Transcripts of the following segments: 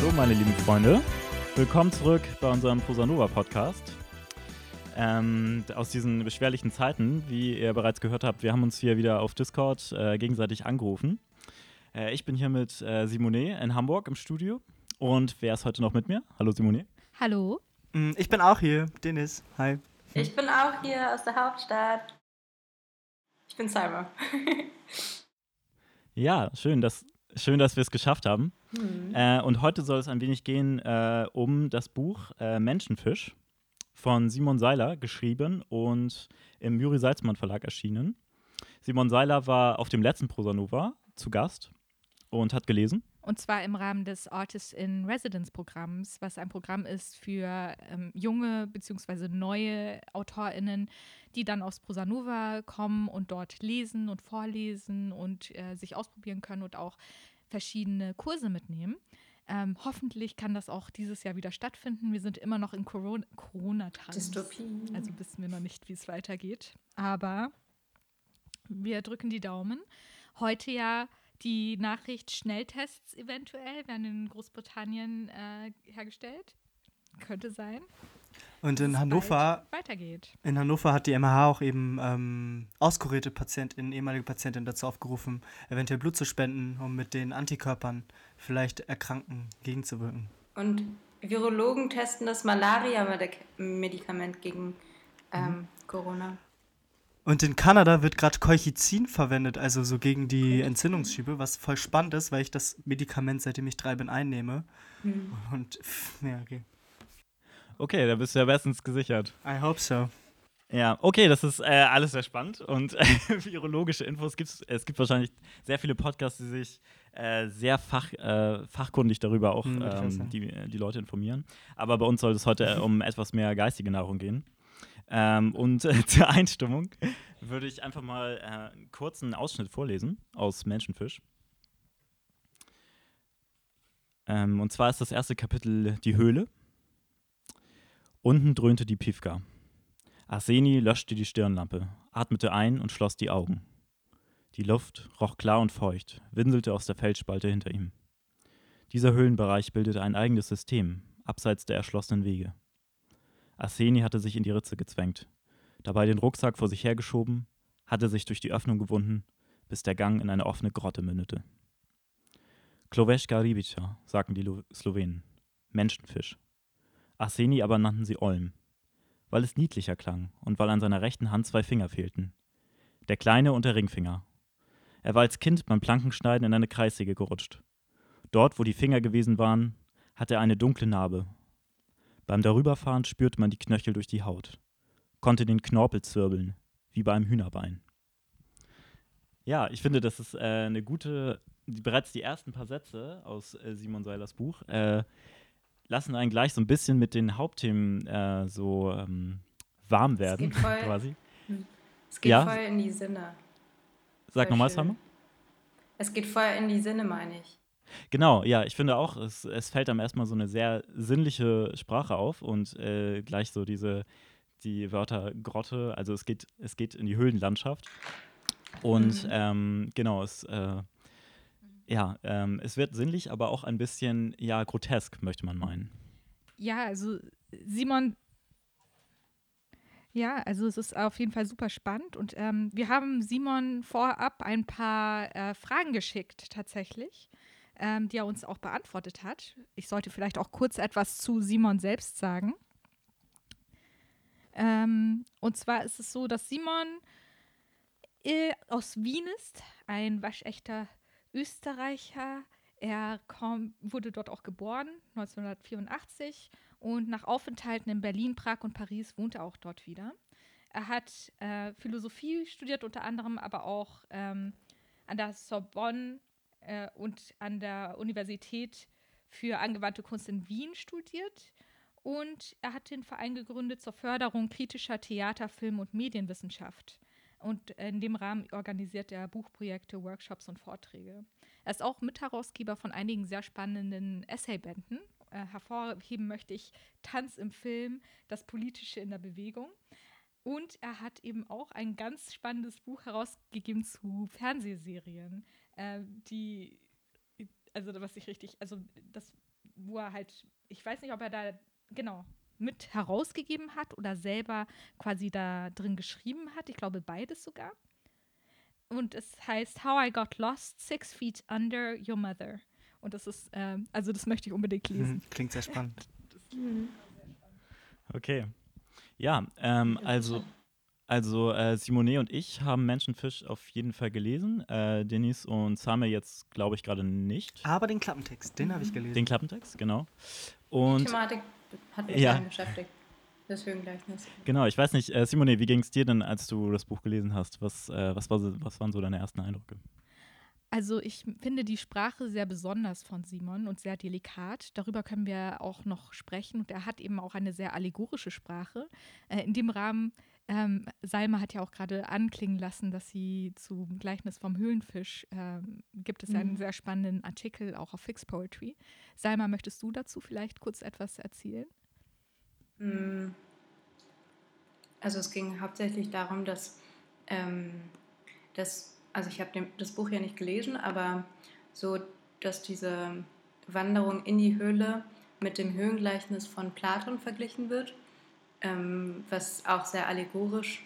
Hallo meine lieben Freunde, willkommen zurück bei unserem Prosanova Podcast. Ähm, aus diesen beschwerlichen Zeiten, wie ihr bereits gehört habt, wir haben uns hier wieder auf Discord äh, gegenseitig angerufen. Äh, ich bin hier mit äh, Simone in Hamburg im Studio. Und wer ist heute noch mit mir? Hallo Simone. Hallo. Mm, ich bin auch hier, Dennis. Hi. Ich bin auch hier aus der Hauptstadt. Ich bin Cyber. ja, schön, dass, schön, dass wir es geschafft haben. Hm. Äh, und heute soll es ein wenig gehen äh, um das Buch äh, Menschenfisch von Simon Seiler geschrieben und im Juri Salzmann Verlag erschienen. Simon Seiler war auf dem letzten Prosanova zu Gast und hat gelesen. Und zwar im Rahmen des Artist in Residence Programms, was ein Programm ist für ähm, junge bzw. neue AutorInnen, die dann aus Prosanova kommen und dort lesen und vorlesen und äh, sich ausprobieren können und auch verschiedene Kurse mitnehmen. Ähm, hoffentlich kann das auch dieses Jahr wieder stattfinden. Wir sind immer noch in Corona- Corona-Times. Dystopie. Also wissen wir noch nicht, wie es weitergeht. Aber wir drücken die Daumen. Heute ja die Nachricht Schnelltests eventuell werden in Großbritannien äh, hergestellt. Könnte sein. Und in Hannover, Weitergeht. in Hannover hat die MH auch eben ähm, auskurierte Patientinnen, ehemalige Patientinnen dazu aufgerufen, eventuell Blut zu spenden, um mit den Antikörpern vielleicht Erkrankten gegenzuwirken. Und Virologen testen das Malaria-Medikament gegen ähm, Corona. Und in Kanada wird gerade Colchicin verwendet, also so gegen die Entzündungsschübe, was voll spannend ist, weil ich das Medikament, seitdem ich drei bin, einnehme. Hm. Und pff, ja, okay. Okay, da bist du ja bestens gesichert. I hope so. Ja, okay, das ist äh, alles sehr spannend und äh, virologische Infos gibt es. Es gibt wahrscheinlich sehr viele Podcasts, die sich äh, sehr fach, äh, fachkundig darüber auch Hm, auch ähm, die, die Leute informieren. Aber bei uns soll es heute äh, um etwas mehr geistige Nahrung gehen. Ähm, und äh, zur Einstimmung würde ich einfach mal äh, einen kurzen Ausschnitt vorlesen aus Menschenfisch. Ähm, und zwar ist das erste Kapitel die Höhle. Unten dröhnte die Pivka. Arseni löschte die Stirnlampe, atmete ein und schloss die Augen. Die Luft roch klar und feucht, winselte aus der Felsspalte hinter ihm. Dieser Höhlenbereich bildete ein eigenes System, abseits der erschlossenen Wege. Arseni hatte sich in die Ritze gezwängt, dabei den Rucksack vor sich hergeschoben, hatte sich durch die Öffnung gewunden, bis der Gang in eine offene Grotte mündete. Kloveška Ribica, sagten die Lo- Slowenen. Menschenfisch. Arseni aber nannten sie Olm weil es niedlicher klang und weil an seiner rechten Hand zwei Finger fehlten. Der kleine und der Ringfinger. Er war als Kind beim Plankenschneiden in eine Kreissäge gerutscht. Dort, wo die Finger gewesen waren, hatte er eine dunkle Narbe. Beim Darüberfahren spürte man die Knöchel durch die Haut, konnte den Knorpel zirbeln, wie bei einem Hühnerbein. Ja, ich finde, das ist äh, eine gute, die, bereits die ersten paar Sätze aus äh, Simon Seilers Buch äh, lassen einen gleich so ein bisschen mit den Hauptthemen äh, so ähm, warm werden, geht voll- quasi. Es geht Ja? voll in die Sinne. Sag nochmal. Samuel. Es geht voll in die Sinne, meine ich. Genau, ja, ich finde auch, es, es fällt einem erstmal so eine sehr sinnliche Sprache auf und äh, gleich so diese, die Wörter Grotte, also es geht, es geht in die Höhlenlandschaft. Und Mhm. ähm, genau, es, äh, ja, ähm, es wird sinnlich, aber auch ein bisschen, ja, grotesk, möchte man meinen. Ja, also Simon. Ja, also es ist auf jeden Fall super spannend und ähm, wir haben Simon vorab ein paar äh, Fragen geschickt tatsächlich, ähm, die er uns auch beantwortet hat. Ich sollte vielleicht auch kurz etwas zu Simon selbst sagen. Ähm, und zwar ist es so, dass Simon äh, aus Wien ist, ein waschechter Österreicher. Er kom- wurde dort auch geboren, 1984, und nach Aufenthalten in Berlin, Prag und Paris wohnt er auch dort wieder. Er hat äh, Philosophie studiert, unter anderem aber auch ähm, an der Sorbonne äh, und an der Universität für angewandte Kunst in Wien studiert. Und er hat den Verein gegründet zur Förderung kritischer Theater-, Film- und Medienwissenschaft. Und in dem Rahmen organisiert er Buchprojekte, Workshops und Vorträge. Er ist auch Mitherausgeber von einigen sehr spannenden Essaybänden. Äh, hervorheben möchte ich Tanz im Film, das Politische in der Bewegung. Und er hat eben auch ein ganz spannendes Buch herausgegeben zu Fernsehserien, äh, die, also was ich richtig, also das wo er halt, ich weiß nicht, ob er da, genau, mit herausgegeben hat oder selber quasi da drin geschrieben hat. Ich glaube beides sogar. Und es heißt How I Got Lost, Six Feet Under Your Mother. Und das ist, ähm, also das möchte ich unbedingt lesen. Mhm, Klingt sehr spannend. Okay. Ja, ähm, also, also äh, Simone und ich haben Menschenfisch auf jeden Fall gelesen. Äh, Denise und Same jetzt, glaube ich, gerade nicht. Aber den Klappentext, den habe ich gelesen. Den Klappentext, genau. Die Und Thematik hat mich Ja. beschäftigt. Deswegen Gleichnis. genau, ich weiß nicht, äh, Simone, wie ging es dir denn, als du das Buch gelesen hast? Was, äh, was, war, was waren so deine ersten Eindrücke? Also ich finde die Sprache sehr besonders von Simon und sehr delikat. Darüber können wir auch noch sprechen. Und er hat eben auch eine sehr allegorische Sprache. Äh, in dem Rahmen, ähm, Salma hat ja auch gerade anklingen lassen, dass sie zum Gleichnis vom Höhlenfisch ähm, gibt es ja einen Mhm. sehr spannenden Artikel auch auf Fix Poetry. Salma, möchtest du dazu vielleicht kurz etwas erzählen? Mm. Also es ging hauptsächlich darum, dass, ähm, dass also ich habe das Buch ja nicht gelesen, aber so, dass diese Wanderung in die Höhle mit dem Höhlengleichnis von Platon verglichen wird, ähm, was auch sehr allegorisch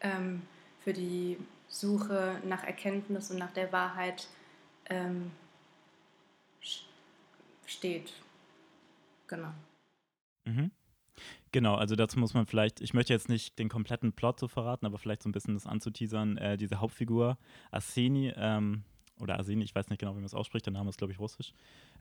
ähm, für die Suche nach Erkenntnis und nach der Wahrheit ähm, steht. Genau. Mhm. Genau, also dazu muss man vielleicht, ich möchte jetzt nicht den kompletten Plot so verraten, aber vielleicht so ein bisschen das anzuteasern. Äh, diese Hauptfigur, Arseni, ähm, oder Arseni, ich weiß nicht genau, wie man es ausspricht, der Name ist, glaube ich, russisch,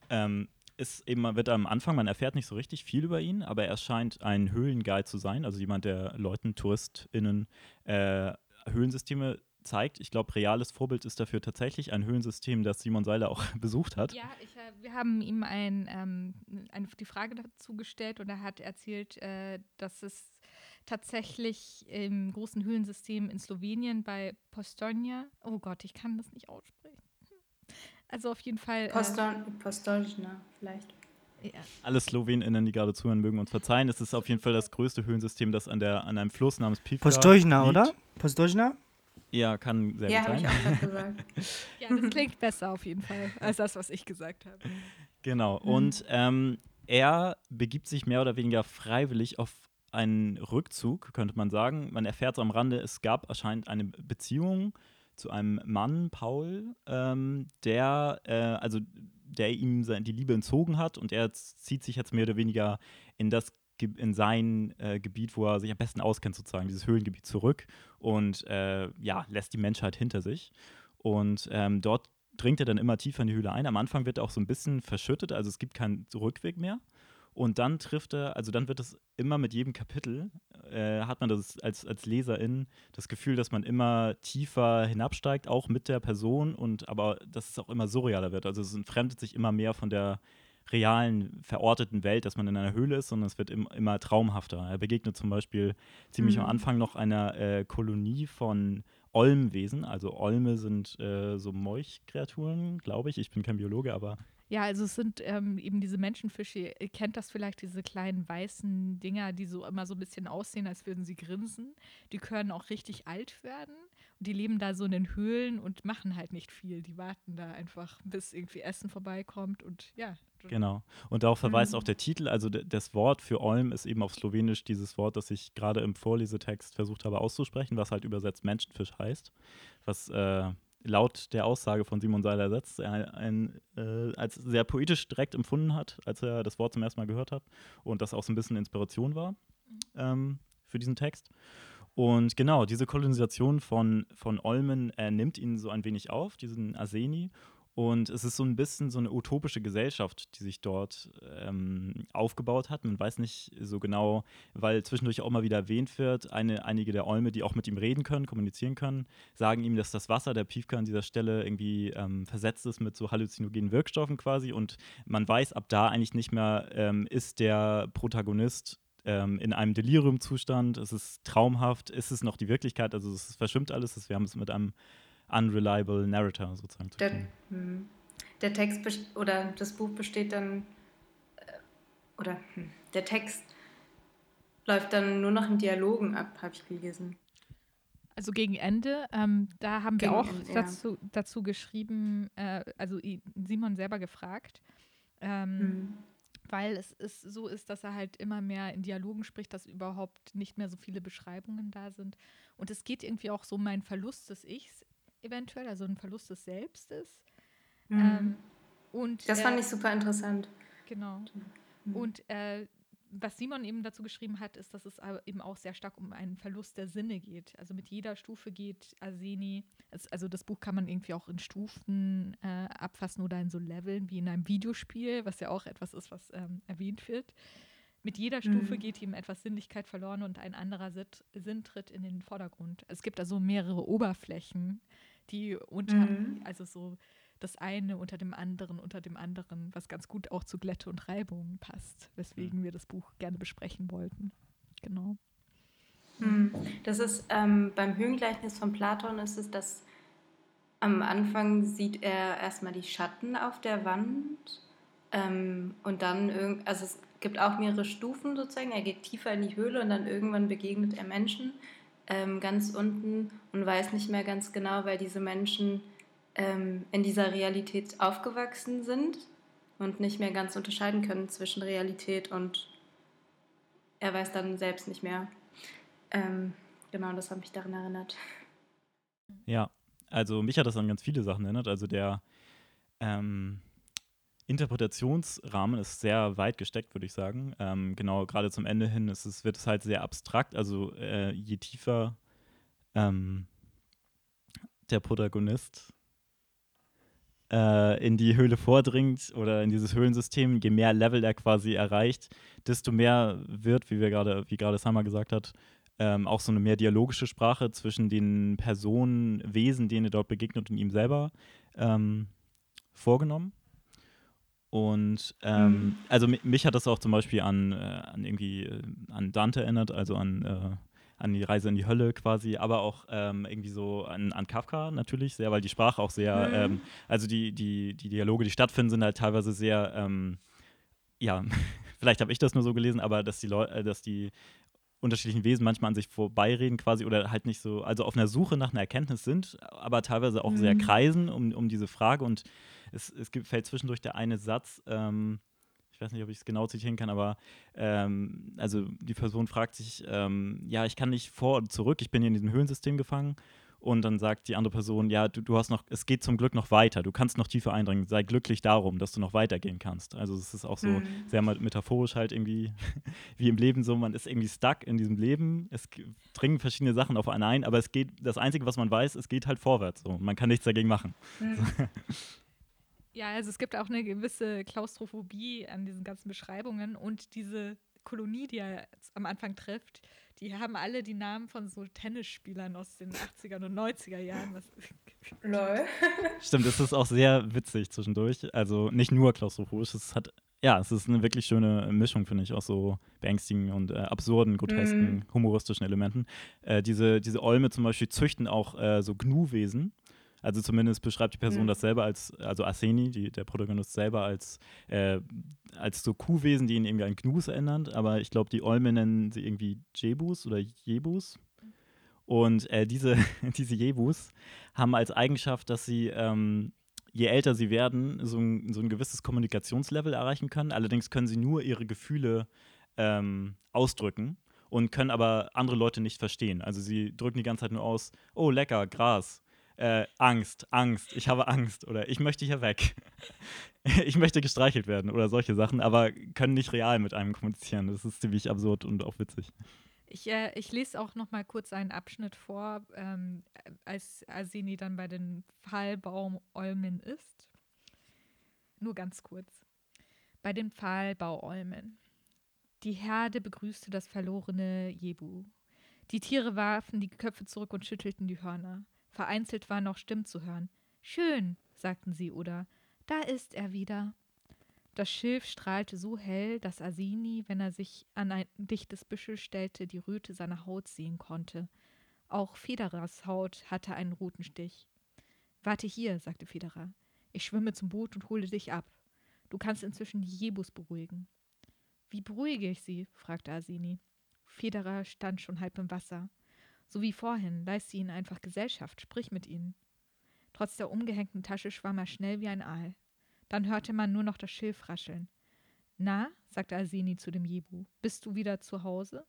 ähm, ist eben, man wird am Anfang, man erfährt nicht so richtig viel über ihn, aber er scheint ein Höhlenguide zu sein, also jemand, der Leuten, TouristInnen, äh, Höhlensysteme zeigt. Ich glaube, reales Vorbild ist dafür tatsächlich ein Höhlensystem, das Simon Seiler auch besucht hat. Ja, ich, äh, wir haben ihm ein, ähm, eine, die Frage dazu gestellt und er hat erzählt, äh, dass es tatsächlich im großen Höhlensystem in Slowenien bei Postojna, oh Gott, ich kann das nicht aussprechen. Also auf jeden Fall. Poston, Postolzna vielleicht. Äh, ja, Alle SlowenInnen, die gerade zuhören, mögen uns verzeihen. Es ist auf jeden Fall das größte Höhlensystem, das an, der, an einem Fluss namens Pivka Postojna, liegt. oder? Postojna? Ja, kann sehr Ja, gut habe ich sein. auch gesagt. ja, das klingt besser auf jeden Fall als das, was ich gesagt habe. Genau. Mhm. Und ähm, er begibt sich mehr oder weniger freiwillig auf einen Rückzug, könnte man sagen. Man erfährt so am Rande, es gab anscheinend eine Beziehung zu einem Mann, Paul, ähm, der, äh, also der ihm sein, die Liebe entzogen hat und er zieht sich jetzt mehr oder weniger in das in sein äh, Gebiet, wo er sich am besten auskennt, sozusagen, dieses Höhlengebiet zurück und äh, ja, lässt die Menschheit hinter sich. Und ähm, dort dringt er dann immer tiefer in die Höhle ein. Am Anfang wird er auch so ein bisschen verschüttet, also es gibt keinen Rückweg mehr. Und dann trifft er, also dann wird es immer mit jedem Kapitel, äh, hat man das als, als Leserin das Gefühl, dass man immer tiefer hinabsteigt, auch mit der Person und aber dass es auch immer surrealer wird. Also es entfremdet sich immer mehr von der realen, verorteten Welt, dass man in einer Höhle ist, sondern es wird im, immer traumhafter. Er begegnet zum Beispiel ziemlich Mhm. am Anfang noch einer äh, Kolonie von Olmwesen. Also Olme sind äh, so Molchkreaturen, glaube ich. Ich bin kein Biologe, aber Ja, also es sind ähm, eben diese Menschenfische, ihr kennt das vielleicht, diese kleinen weißen Dinger, die so immer so ein bisschen aussehen, als würden sie grinsen. Die können auch richtig alt werden und die leben da so in den Höhlen und machen halt nicht viel. Die warten da einfach, bis irgendwie Essen vorbeikommt und ja. Genau. Und darauf verweist Mhm. auch der Titel. Also das Wort für Olm ist eben auf Slowenisch dieses Wort, das ich gerade im Vorlesetext versucht habe auszusprechen, was halt übersetzt Menschenfisch heißt. Was äh, laut der Aussage von Simon Seiler setzt, ein, ein, äh, als sehr poetisch direkt empfunden hat, als er das Wort zum ersten Mal gehört hat. Und das auch so ein bisschen Inspiration war ähm, für diesen Text. Und genau, diese Kolonisation von, von Olmen äh, nimmt ihn so ein wenig auf, diesen Arseni. Und es ist so ein bisschen so eine utopische Gesellschaft, die sich dort ähm, aufgebaut hat. Man weiß nicht so genau, weil zwischendurch auch mal wieder erwähnt wird, eine, einige der Olme, die auch mit ihm reden können, kommunizieren können, sagen ihm, dass das Wasser der Piefke an dieser Stelle irgendwie ähm, versetzt ist mit so halluzinogenen Wirkstoffen quasi. Und man weiß ab da eigentlich nicht mehr, ähm, ist der Protagonist ähm, in einem Deliriumzustand, ist es traumhaft, ist es noch die Wirklichkeit, also es verschwimmt alles, wir haben es mit einem unreliable Narrator sozusagen zu Der, tun. hm. der Text oder das Buch besteht dann äh, oder hm, der Text läuft dann nur noch in Dialogen ab, habe ich gelesen. Also gegen Ende, ähm, da haben wir Gegen auch Ende, ja. dazu, dazu geschrieben, äh, also Simon selber gefragt, Ähm, Mhm. Weil es ist, so ist, dass er halt immer mehr in Dialogen spricht, dass überhaupt nicht mehr so viele Beschreibungen da sind. Und es geht irgendwie auch so um einen Verlust des Ichs eventuell, also ein Verlust des Selbstes. Mhm. Ähm, und das fand er- ich super interessant. Genau. Mhm. Und äh, was Simon eben dazu geschrieben hat, ist, dass es eben auch sehr stark um einen Verlust der Sinne geht. Also mit jeder Stufe geht Arseni, also das Buch kann man irgendwie auch in Stufen äh, abfassen oder in so Leveln wie in einem Videospiel, was ja auch etwas ist, was ähm, erwähnt wird. Mit jeder Stufe Mhm. geht ihm etwas Sinnlichkeit verloren und ein anderer Sit- Sinn tritt in den Vordergrund. Es gibt also mehrere Oberflächen, die unter, Mhm. also so das eine unter dem anderen, unter dem anderen, was ganz gut auch zu Glätte und Reibung passt, weswegen wir das Buch gerne besprechen wollten. Genau. Hm. Das ist ähm, beim Höhengleichnis von Platon ist es, dass am Anfang sieht er erstmal die Schatten auf der Wand ähm, und dann irgend, also es gibt auch mehrere Stufen sozusagen. Er geht tiefer in die Höhle und dann irgendwann begegnet er Menschen ähm, ganz unten und weiß nicht mehr ganz genau, weil diese Menschen ähm, in dieser Realität aufgewachsen sind und nicht mehr ganz unterscheiden können zwischen Realität und er weiß dann selbst nicht mehr. Ähm, genau, das hat mich daran erinnert. Ja, also mich hat das an ganz viele Sachen erinnert. Also der ähm, Interpretationsrahmen ist sehr weit gesteckt, würde ich sagen. Ähm, genau, gerade zum Ende hin ist es, wird es halt sehr abstrakt. Also äh, je tiefer ähm, der Protagonist äh, in die Höhle vordringt oder in dieses Höhlensystem, je mehr Level er quasi erreicht, desto mehr wird, wie wir gerade, wie gerade Summer gesagt hat, ähm, auch so eine mehr dialogische Sprache zwischen den Personen, Wesen, denen er dort begegnet und ihm selber ähm, vorgenommen. Und ähm, Mhm. also mi- mich hat das auch zum Beispiel an, äh, an irgendwie äh, an Dante erinnert, also an, äh, an die Reise in die Hölle quasi, aber auch ähm, irgendwie so an, an Kafka natürlich sehr, weil die Sprache auch sehr, Mhm. ähm, also die, die, die Dialoge, die stattfinden, sind halt teilweise sehr, ähm, ja, vielleicht habe ich das nur so gelesen, aber dass die Leute, dass die unterschiedlichen Wesen manchmal an sich vorbeireden quasi oder halt nicht so, also auf einer Suche nach einer Erkenntnis sind, aber teilweise auch sehr Mhm. kreisen um, um diese Frage und es, es gibt, fällt zwischendurch der eine Satz, ähm, ich weiß nicht, ob ich es genau zitieren kann, aber ähm, also die Person fragt sich, ähm, ja, ich kann nicht vor und zurück, ich bin hier in diesem Höhlensystem gefangen. Und dann sagt die andere Person, ja, du, du hast noch, es geht zum Glück noch weiter, du kannst noch tiefer eindringen, sei glücklich darum, dass du noch weitergehen kannst. Also es ist auch so Mhm. sehr me- metaphorisch halt irgendwie, wie im Leben so, man ist irgendwie stuck in diesem Leben, es dringen verschiedene Sachen auf einen ein, aber es geht, das Einzige, was man weiß, es geht halt vorwärts so, man kann nichts dagegen machen. Ja, also es gibt auch eine gewisse Klaustrophobie an diesen ganzen Beschreibungen und diese Kolonie, die er am Anfang trifft, die haben alle die Namen von so Tennisspielern aus den 80er und 90er Jahren. Was, Lol. Stimmt, es ist auch sehr witzig zwischendurch. Also nicht nur klaustrophobisch, es hat, ja, es ist eine wirklich schöne Mischung, finde ich, aus so beängstigenden und äh, absurden, grotesken, Mhm. humoristischen Elementen. Äh, diese, diese Olme zum Beispiel züchten auch äh, so Gnu-Wesen. Also zumindest beschreibt die Person Mhm. das selber als, also Arseni, die, der Protagonist selber als, äh, als so Kuhwesen, die ihn irgendwie an Gnus erinnern. Aber ich glaube, die Olme nennen sie irgendwie Jebus oder Jebus. Und äh, diese, diese Jebus haben als Eigenschaft, dass sie, ähm, je älter sie werden, so ein, so ein gewisses Kommunikationslevel erreichen können. Allerdings können sie nur ihre Gefühle ähm, ausdrücken und können aber andere Leute nicht verstehen. Also sie drücken die ganze Zeit nur aus, oh lecker, Gras. Äh, Angst, Angst, ich habe Angst oder ich möchte hier weg. ich möchte gestreichelt werden oder solche Sachen, aber können nicht real mit einem kommunizieren. Das ist ziemlich absurd und auch witzig. ich, äh, ich lese auch noch mal kurz einen Abschnitt vor, ähm, als Arseni dann bei den Pfahlbaumolmen ist. Nur ganz kurz. Bei den Pfahlbauolmen. Die Herde begrüßte das verlorene Jebu. Die Tiere warfen die Köpfe zurück und schüttelten die Hörner. Vereinzelt waren noch Stimmen zu hören. Schön, sagten sie, oder da ist er wieder. Das Schilf strahlte so hell, dass Asini, wenn er sich an ein dichtes Büschel stellte, die Röte seiner Haut sehen konnte. Auch Federers Haut hatte einen roten Stich. Warte hier, sagte Federer. Ich schwimme zum Boot und hole dich ab. Du kannst inzwischen die Jebus beruhigen. Wie beruhige ich sie? fragte Asini. Federer stand schon halb im Wasser. So wie vorhin, leiste ihnen einfach Gesellschaft, sprich mit ihnen. Trotz der umgehängten Tasche schwamm er schnell wie ein Aal. Dann hörte man nur noch das Schilf rascheln. Na, sagte Arseni zu dem Jebu, bist du wieder zu Hause?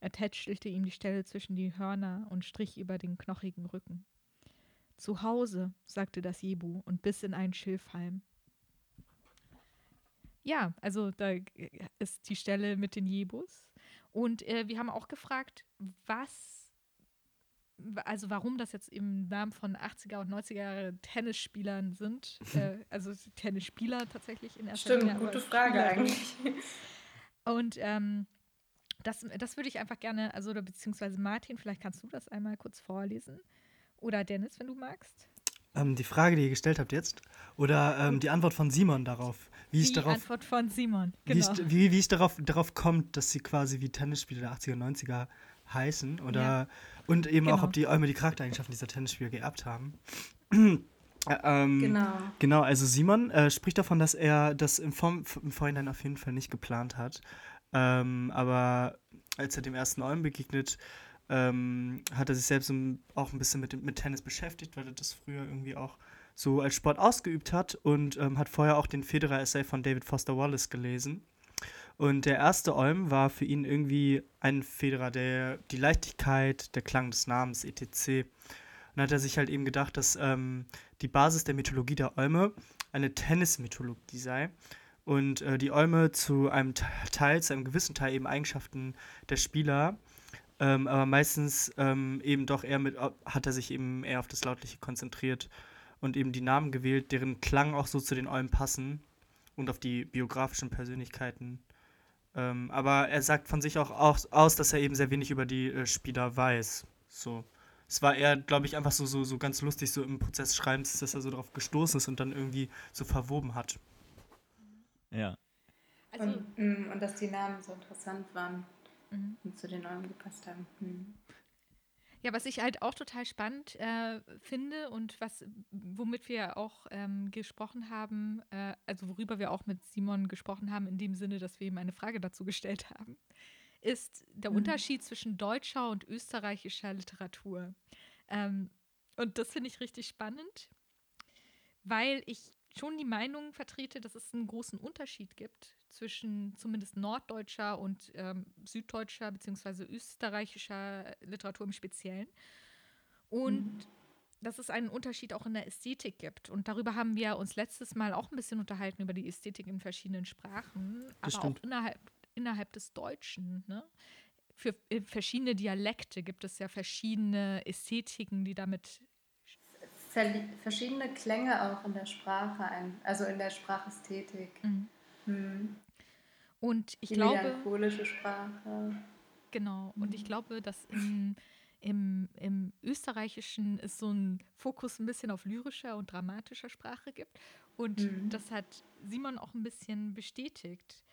Er tätschelte ihm die Stelle zwischen die Hörner und strich über den knochigen Rücken. Zu Hause, sagte das Jebu und biss in einen Schilfhalm. Ja, also da ist die Stelle mit den Jebus. Und äh, wir haben auch gefragt, was, also warum das jetzt im Namen von 80er und 90er Jahre Tennisspielern sind. äh, also Tennisspieler tatsächlich in erster Stimmt, Linie. gute Frage Spieler. eigentlich. Und ähm, das, das würde ich einfach gerne, also oder beziehungsweise Martin, vielleicht kannst du das einmal kurz vorlesen. Oder Dennis, wenn du magst. Ähm, die Frage, die ihr gestellt habt jetzt, oder ähm, die Antwort von Simon darauf. Wie es die darauf, Antwort von Simon, wie es, genau. wie, wie es darauf, darauf kommt, dass sie quasi wie Tennisspieler der 80er, 90er heißen. Oder Ja. und eben auch, Genau. ob die Eume die Charaktereigenschaften dieser Tennisspieler geerbt haben. Äh, ähm, Genau. Genau, also Simon äh, spricht davon, dass er das im, Vor im Vorhinein auf jeden Fall nicht geplant hat. Ähm, aber als er dem ersten Olm begegnet, ähm, hat er sich selbst auch ein bisschen mit, mit Tennis beschäftigt, weil er das früher irgendwie auch so als Sport ausgeübt hat und ähm, hat vorher auch den Federer-Essay von David Foster Wallace gelesen. Und der erste Olm war für ihn irgendwie ein Federer, der die Leichtigkeit, der Klang des Namens, etc. Und hat er sich halt eben gedacht, dass ähm, die Basis der Mythologie der Olme eine Tennismythologie sei und äh, die Olme zu einem Te- Teil, zu einem gewissen Teil eben Eigenschaften der Spieler, ähm, aber meistens ähm, eben doch eher mit, hat er sich eben eher auf das Lautliche konzentriert und eben die Namen gewählt, deren Klang auch so zu den Olmen passen und auf die biografischen Persönlichkeiten. Ähm, aber er sagt von sich auch aus, aus, dass er eben sehr wenig über die äh, Spieler weiß. So. Es war eher, glaube ich, einfach so, so, so ganz lustig, so im Prozess Schreibens, dass er so darauf gestoßen ist und dann irgendwie so verwoben hat. Ja. Also, und, mm, und dass die Namen so interessant waren mhm. und zu den Namen gepasst haben. Mhm. Ja, was ich halt auch total spannend äh, finde und was, womit wir auch ähm, gesprochen haben, äh, also worüber wir auch mit Simon gesprochen haben, in dem Sinne, dass wir ihm eine Frage dazu gestellt haben, ist der Mhm. Unterschied zwischen deutscher und österreichischer Literatur. Ähm, und das finde ich richtig spannend, weil ich schon die Meinung vertrete, dass es einen großen Unterschied gibt zwischen zumindest norddeutscher und ähm, süddeutscher bzw. österreichischer Literatur im Speziellen. Und Mhm. dass es einen Unterschied auch in der Ästhetik gibt. Und darüber haben wir uns letztes Mal auch ein bisschen unterhalten, über die Ästhetik in verschiedenen Sprachen, Das aber auch stimmt. innerhalb, innerhalb des Deutschen. Ne? Für äh, verschiedene Dialekte gibt es ja verschiedene Ästhetiken, die damit verschiedene Klänge auch in der Sprache, ein, also in der Sprachästhetik. Mhm. Und ich Die glaube, melancholische Sprache. genau, und ich Mhm. glaube, dass im, im, im Österreichischen es so einen Fokus ein bisschen auf lyrischer und dramatischer Sprache gibt. Und Mhm. das hat Simon auch ein bisschen bestätigt.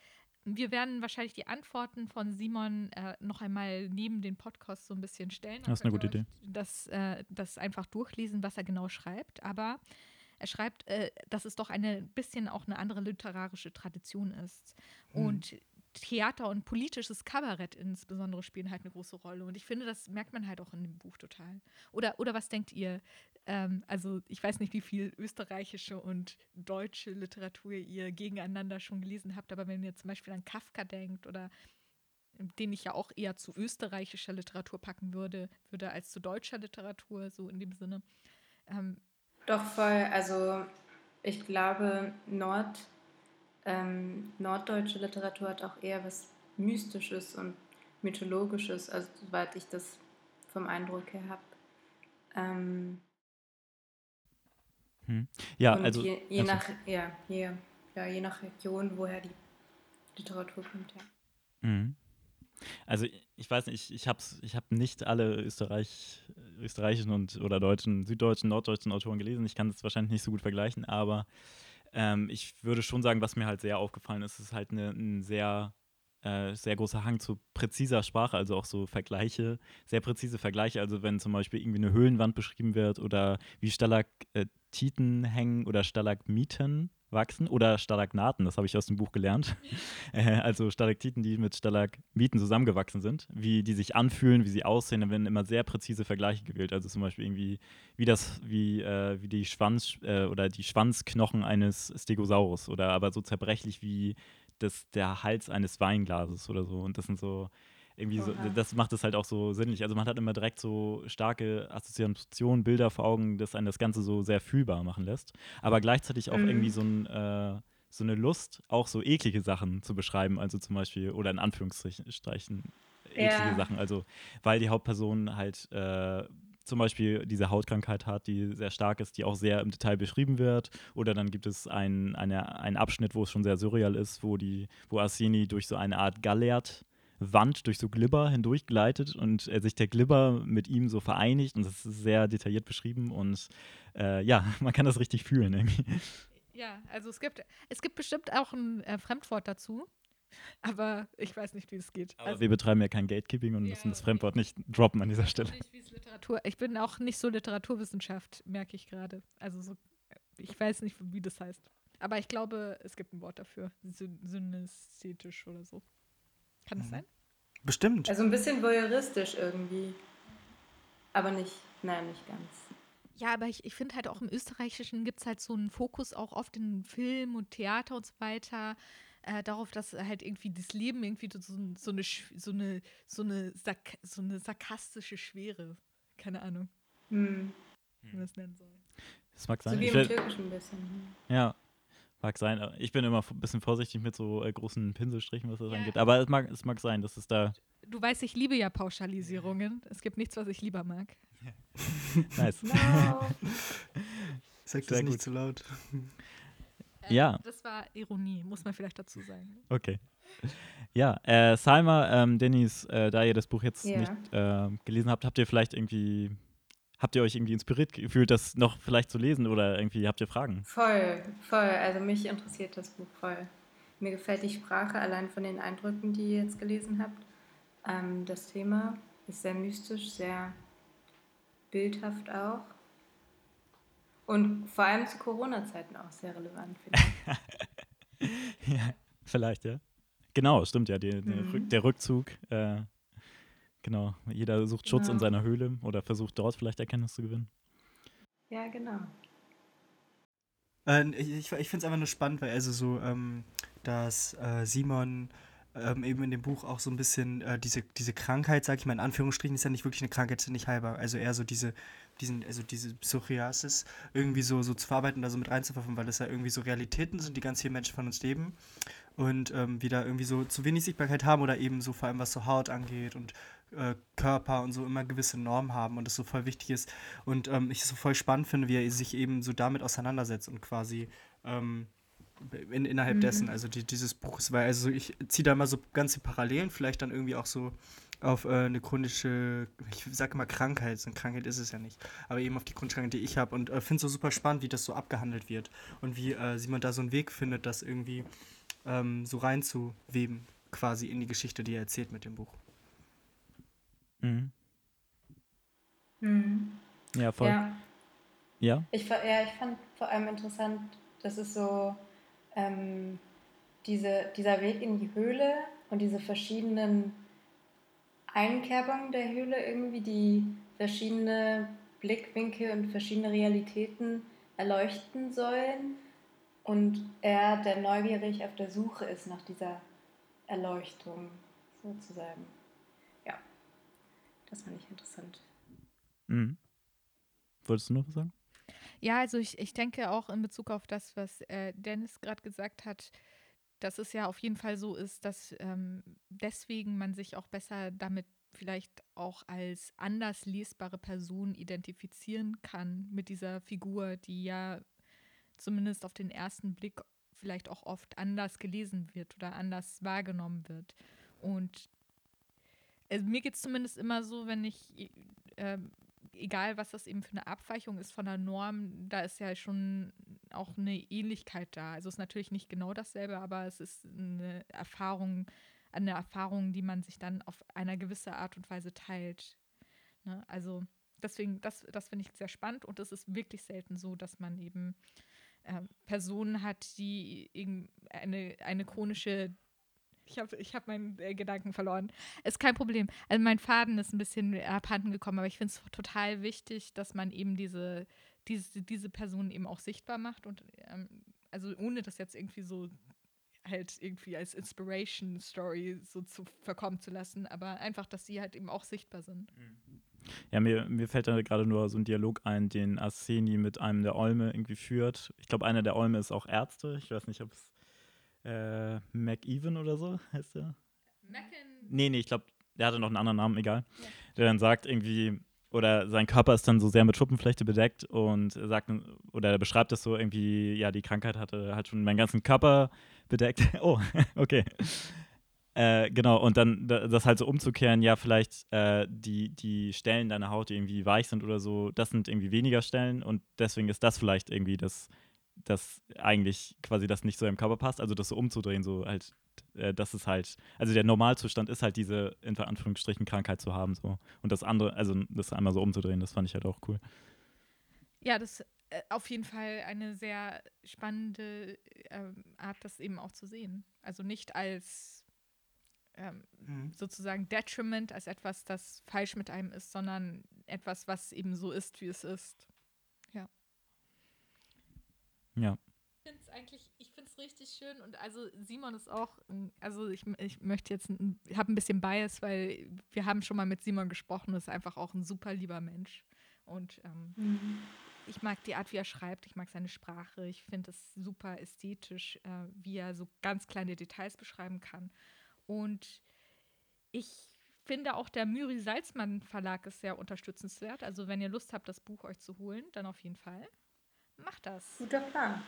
Wir werden wahrscheinlich die Antworten von Simon äh, noch einmal neben den Podcast so ein bisschen stellen. Das ist eine gute euch Das, äh, das einfach durchlesen, was er genau schreibt. Aber er schreibt, äh, dass es doch ein bisschen auch eine andere literarische Tradition ist. Mhm. Und Theater und politisches Kabarett insbesondere spielen halt eine große Rolle. Und ich finde, das merkt man halt auch in dem Buch total. Oder, oder was denkt ihr? Ähm, also ich weiß nicht, wie viel österreichische und deutsche Literatur ihr gegeneinander schon gelesen habt, aber wenn ihr zum Beispiel an Kafka denkt oder den ich ja auch eher zu österreichischer Literatur packen würde, würde als zu deutscher Literatur, so in dem Sinne. Ähm, Doch voll, also ich glaube, Nord, ähm, norddeutsche Literatur hat auch eher was Mystisches und Mythologisches, also soweit ich das vom Eindruck her habe. Ähm, Hm. Ja, also. je, je, also- nach, ja, je, ja, je nach Region, woher die Literatur kommt, ja. Mhm. Also ich- weiß nicht, ich, ich habe ich hab nicht alle Österreich, österreichischen und oder deutschen, süddeutschen, norddeutschen Autoren gelesen. Ich kann das wahrscheinlich nicht so gut vergleichen, aber ähm, ich würde schon sagen, was mir halt sehr aufgefallen ist, ist halt eine, ein sehr, äh, sehr großer Hang zu präziser Sprache, also auch so Vergleiche, sehr präzise Vergleiche. Also wenn zum Beispiel irgendwie eine Höhlenwand beschrieben wird oder wie Stalak, Stalaktiten hängen oder Stalagmiten wachsen oder Stalagnaten, das habe ich aus dem Buch gelernt. Äh, also Stalaktiten, die mit Stalagmiten zusammengewachsen sind, wie die sich anfühlen, wie sie aussehen, da werden immer sehr präzise Vergleiche gewählt. Also zum Beispiel irgendwie, wie das, wie, äh, wie die Schwanz äh, oder die Schwanzknochen eines Stegosaurus oder aber so zerbrechlich wie das, der Hals eines Weinglases oder so. Und das sind so irgendwie so, das macht es halt auch so sinnlich. Also man hat immer direkt so starke Assoziationen, Bilder vor Augen, das einen das Ganze so sehr fühlbar machen lässt. Aber gleichzeitig auch Mhm. irgendwie so, ein, äh, so eine Lust, auch so eklige Sachen zu beschreiben. Also zum Beispiel, oder in Anführungsstrichen eklige Ja. Sachen. Also weil die Hauptperson halt äh, zum Beispiel diese Hautkrankheit hat, die sehr stark ist, die auch sehr im Detail beschrieben wird. Oder dann gibt es ein, eine, einen Abschnitt, wo es schon sehr surreal ist, wo die, wo Arseni durch so eine Art Gallert Wand durch so Glibber hindurch gleitet und äh, sich der Glibber mit ihm so vereinigt und das ist sehr detailliert beschrieben und äh, ja, man kann das richtig fühlen irgendwie. Ja, also es gibt, es gibt bestimmt auch ein äh, Fremdwort dazu, aber ich weiß nicht, wie es geht. Aber also, wir betreiben ja kein Gatekeeping und Ja, müssen das. Fremdwort nicht droppen an dieser Stelle. nicht, Literatur. Ich bin auch nicht so Literaturwissenschaft, merke ich gerade. Also so, ich weiß nicht, wie das heißt. Aber ich glaube, es gibt ein Wort dafür. Syn synästhetisch oder so. Kann das Mhm. sein? Bestimmt. Also ein bisschen voyeuristisch irgendwie. Aber nicht, nein, nicht ganz. Ja, aber ich, ich finde halt auch im Österreichischen gibt es halt so einen Fokus auch oft in Film und Theater und so weiter. Äh, darauf, dass halt irgendwie das Leben irgendwie so, so, eine, so, eine, so, eine, sark so eine sarkastische Schwere. Keine Ahnung, Hm. wie man es nennen soll. Das mag So sein. wie Ich im Türkischen ein bisschen. hm. ja, mag sein. Ich bin immer ein bisschen vorsichtig mit so äh, großen Pinselstrichen, was das Ja. angeht. Aber es mag, es mag sein, dass es da. Du weißt, ich liebe ja Pauschalisierungen. Es gibt nichts, was ich lieber mag. Nice. No. Sag Sehr das nicht gut. zu laut. Äh, Ja. Das war Ironie, muss man vielleicht dazu sagen. Okay. Ja, äh, Salma, ähm, Dennis, äh, da ihr das Buch jetzt Ja. nicht ähm, gelesen habt, habt ihr vielleicht irgendwie, habt ihr euch irgendwie inspiriert gefühlt, das noch vielleicht zu lesen oder irgendwie habt ihr Fragen? Voll, voll. Also mich interessiert das Buch voll. Mir gefällt die Sprache allein von den Eindrücken, die ihr jetzt gelesen habt. Ähm, das Thema ist sehr mystisch, sehr bildhaft auch. Und vor allem zu Corona-Zeiten auch sehr relevant, finde ich. ja, vielleicht, ja. Genau, stimmt ja, die, der, Mhm. Rück, der Rückzug. Äh, genau, jeder sucht Schutz in Ja. seiner Höhle oder versucht dort vielleicht Erkenntnis zu gewinnen. Ja, genau. Äh, ich ich, ich finde es einfach nur spannend, weil also so, ähm, dass äh, Simon ähm, eben in dem Buch auch so ein bisschen äh, diese, diese Krankheit, sag ich mal in Anführungsstrichen, ist ja nicht wirklich eine Krankheit, ist ja nicht heilbar. Also eher so diese, diesen, also diese Psoriasis irgendwie so, so zu verarbeiten, da so mit reinzuwerfen, weil das ja irgendwie so Realitäten sind, die ganz viele Menschen von uns leben. Und ähm, wir da irgendwie so zu wenig Sichtbarkeit haben oder eben so vor allem was so Haut angeht und äh, Körper und so immer gewisse Normen haben und das so voll wichtig ist. Und ähm, ich es so voll spannend finde, wie er sich eben so damit auseinandersetzt und quasi ähm, in, innerhalb Mhm. dessen, also die, dieses Buches, weil also ich ziehe da mal so ganze Parallelen, vielleicht dann irgendwie auch so auf äh, eine chronische, ich sage mal Krankheit, so eine Krankheit ist es ja nicht, aber eben auf die chronische Krankheit, die ich habe und äh, finde es so super spannend, wie das so abgehandelt wird und wie äh, Simon da so einen Weg findet, das irgendwie ähm, so reinzuweben, quasi in die Geschichte, die er erzählt mit dem Buch. Mhm. Mhm. Ja, voll. Ja. Ja. Ich, ja, ich fand vor allem interessant, dass es so ähm, diese, dieser Weg in die Höhle und diese verschiedenen Einkerbungen der Höhle irgendwie, die verschiedene Blickwinkel und verschiedene Realitäten erleuchten sollen. Und er, der neugierig auf der Suche ist nach dieser Erleuchtung, sozusagen. Ja, das fand ich interessant. Mhm. Wolltest du noch was sagen? Ja, also ich, ich denke auch in Bezug auf das, was äh, Dennis gerade gesagt hat, dass es ja auf jeden Fall so ist, dass ähm, deswegen man sich auch besser damit vielleicht auch als anders lesbare Person identifizieren kann mit dieser Figur, die ja zumindest auf den ersten Blick vielleicht auch oft anders gelesen wird oder anders wahrgenommen wird. Und also mir geht es zumindest immer so, wenn ich, äh, egal was das eben für eine Abweichung ist von der Norm, da ist ja schon auch eine Ähnlichkeit da. Also es ist natürlich nicht genau dasselbe, aber es ist eine Erfahrung, eine Erfahrung, die man sich dann auf einer gewisse Art und Weise teilt. Ne? Also deswegen, das, das finde ich sehr spannend und es ist wirklich selten so, dass man eben ähm, Personen hat, die eine, eine chronische ich habe ich hab meinen äh, Gedanken verloren. Ist kein Problem. Also mein Faden ist ein bisschen abhanden gekommen, aber ich finde es total wichtig, dass man eben diese, diese, diese Person eben auch sichtbar macht und ähm, also ohne das jetzt irgendwie so halt irgendwie als Inspiration Story so zu verkommen zu lassen, aber einfach, dass sie halt eben auch sichtbar sind. Ja, mir, mir fällt da gerade nur so ein Dialog ein, den Arseni mit einem der Olme irgendwie führt. Ich glaube, einer der Olme ist auch Ärzte. Ich weiß nicht, ob es äh, McEwen oder so heißt der. Mackin. Nee, nee, ich glaube, der hatte noch einen anderen Namen, egal. Ja. Der dann sagt irgendwie, oder sein Körper ist dann so sehr mit Schuppenflechte bedeckt und sagt, oder er beschreibt das so irgendwie, ja, die Krankheit hatte halt schon meinen ganzen Körper bedeckt. oh, okay. Äh, genau, und dann das halt so umzukehren, ja, vielleicht äh, die, die Stellen deiner Haut, die irgendwie weich sind oder so, das sind irgendwie weniger Stellen und deswegen ist das vielleicht irgendwie das, das eigentlich quasi das nicht so im Körper passt, also das so umzudrehen, so halt, äh, das ist halt, also der Normalzustand ist halt diese, in Anführungsstrichen, Krankheit zu haben, so. Und das andere, also das einmal so umzudrehen, das fand ich halt auch cool. Ja, das äh, auf jeden Fall eine sehr spannende äh, Art, das eben auch zu sehen. Also nicht als ähm, mhm. sozusagen Detriment, als etwas, das falsch mit einem ist, sondern etwas, was eben so ist, wie es ist. Ja. Ich finde es eigentlich, ich finde es richtig schön und also Simon ist auch, also ich, ich möchte jetzt, ich habe ein bisschen Bias, weil wir haben schon mal mit Simon gesprochen, ist einfach auch ein super lieber Mensch und ähm, mhm ich mag die Art, wie er schreibt, ich mag seine Sprache, ich finde es super ästhetisch, äh, wie er so ganz kleine Details beschreiben kann. Und ich finde auch der Müri Salzmann Verlag ist sehr unterstützenswert. Also wenn ihr Lust habt, das Buch euch zu holen, dann auf jeden Fall. Macht das. Guter Plan.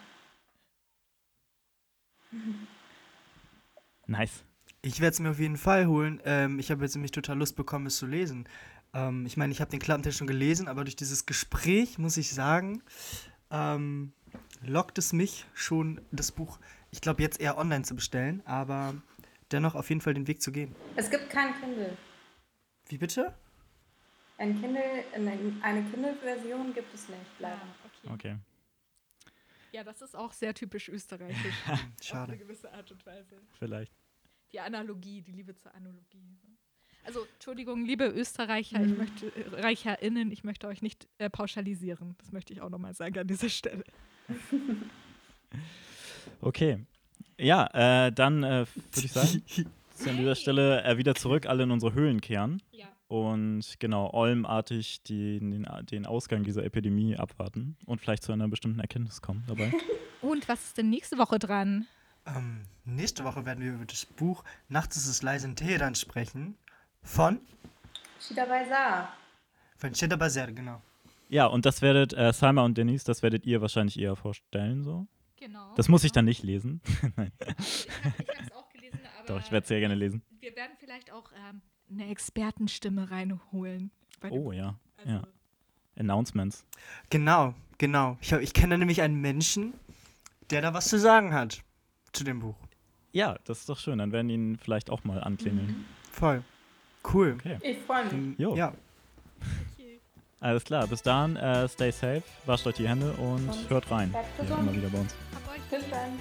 Nice. Ich werde es mir auf jeden Fall holen. Ähm, ich habe jetzt nämlich total Lust bekommen, es zu lesen. Ähm, ich meine, ich habe den Klappentext schon gelesen, aber durch dieses Gespräch muss ich sagen, ähm, lockt es mich schon, das Buch, ich glaube, jetzt eher online zu bestellen, aber dennoch auf jeden Fall den Weg zu gehen. Es gibt kein Kindle. Wie bitte? Ein Kindle, eine Kindle-Version gibt es nicht, leider. Okay. okay. Ja, das ist auch sehr typisch österreichisch. Schade. Auf eine gewisse Art und Weise. Vielleicht. Die Analogie, die Liebe zur Analogie. Also, Entschuldigung, liebe Österreicher, mhm. ich möchte, äh, ReicherInnen, ich möchte euch nicht äh, pauschalisieren. Das möchte ich auch nochmal sagen an dieser Stelle. okay. Ja, äh, dann äh, würde ich sagen, dass an dieser Stelle äh, wieder zurück alle in unsere Höhlen kehren. Ja. Und genau, olmartig den, den, den Ausgang dieser Epidemie abwarten und vielleicht zu einer bestimmten Erkenntnis kommen dabei. Und was ist denn nächste Woche dran? Ähm, nächste Woche werden wir über das Buch Nachts ist es leise in Teheran sprechen. Von? Shida Bazaar. Von Shida Bazaar, genau. Ja, und das werdet, äh, Salma und Denise, das werdet ihr wahrscheinlich eher vorstellen, so. Genau. Das muss ich dann nicht lesen. Nein. Ich habe es auch gelesen, aber. Doch, ich werde es sehr gerne lesen. Wir werden vielleicht auch ähm, eine Expertenstimme reinholen. Oh ja. Also ja. Announcements. Genau, genau. Ich, ich kenne nämlich einen Menschen, der da was zu sagen hat zu dem Buch. Ja, das ist doch schön. Dann werden ihn vielleicht auch mal anklingeln. Mhm. Voll. Cool. Okay. Ich freue mich. Jo. Ja. Alles klar, bis dann, äh, stay safe, wascht euch die Hände und, und hört rein. Hier immer wieder bei uns. Bis dann.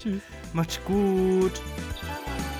Tschüss. Macht's gut. Ciao.